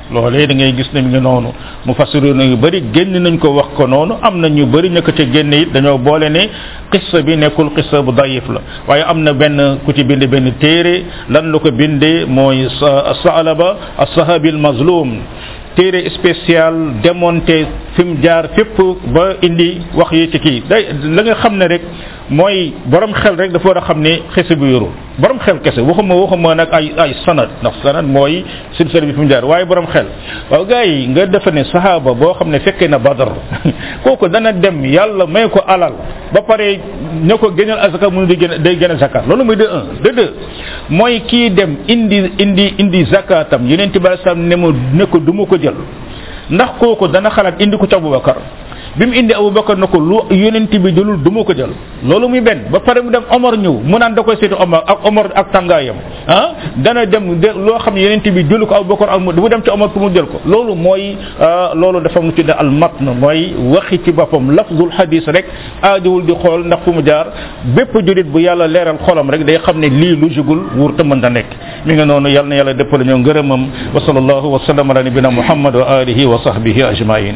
loolee da ngay gis ne mi ngi noonu mu fassiru na yu bëri génn nañ ko wax ko noonu am na ñu bëri ña ko ca génn it dañoo boole ne xissa bi nekkul xissa bu dayif la waaye am na benn ku ci bind benn téere lan la ko bindee mooy saalaba assahabi al mazlum téere spécial démonté fi mu jaar fépp ba indi wax yi ci kii day la nga xam ne rek mooy borom xel rek dafa war a xam ne xese bu yorul borom xel kese waxuma waxuma nag ay ay sanad ndax sanad mooy silsila bi fi mu jaar waaye borom xel waaw gars yi nga defe ne sahaaba boo xam ne fekkee na badar kooku dana dem yàlla may ko alal ba pare ne ko génnal azaka mu ne di génn day génn zakat loolu mooy de un de deux mooy kii dem indi indi indi zakatam yeneen tibaar sam ne ma ne ko du ma ko jël ndax kooku dana xalaat indi ko ci Abubakar bi mu indi Aboubacar na ko lu yonent bi jëlul du ma ko jël loolu muy benn ba pare mu dem Omar ñëw mu naan da koy seeti Omar ak Omar ak tàngaayam ah dana dem de loo xam ne yonent bi jëlu ko Aboubacar ak mu dem ci Omar pour mu jël ko loolu mooy loolu dafa mu tudde al matn mooy waxi ci boppam lafzul hadis rek aajowul di xool ndax fu mu jaar bépp julit bu yàlla leeral xolam rek day xam ne lii lu jugul wur te mën da nekk mi nga noonu yàlla na yàlla dëppale ñoo ngërëmam wa sallallahu wa sallam ala nabina muhammad wa alihi wa sahbihi ajmain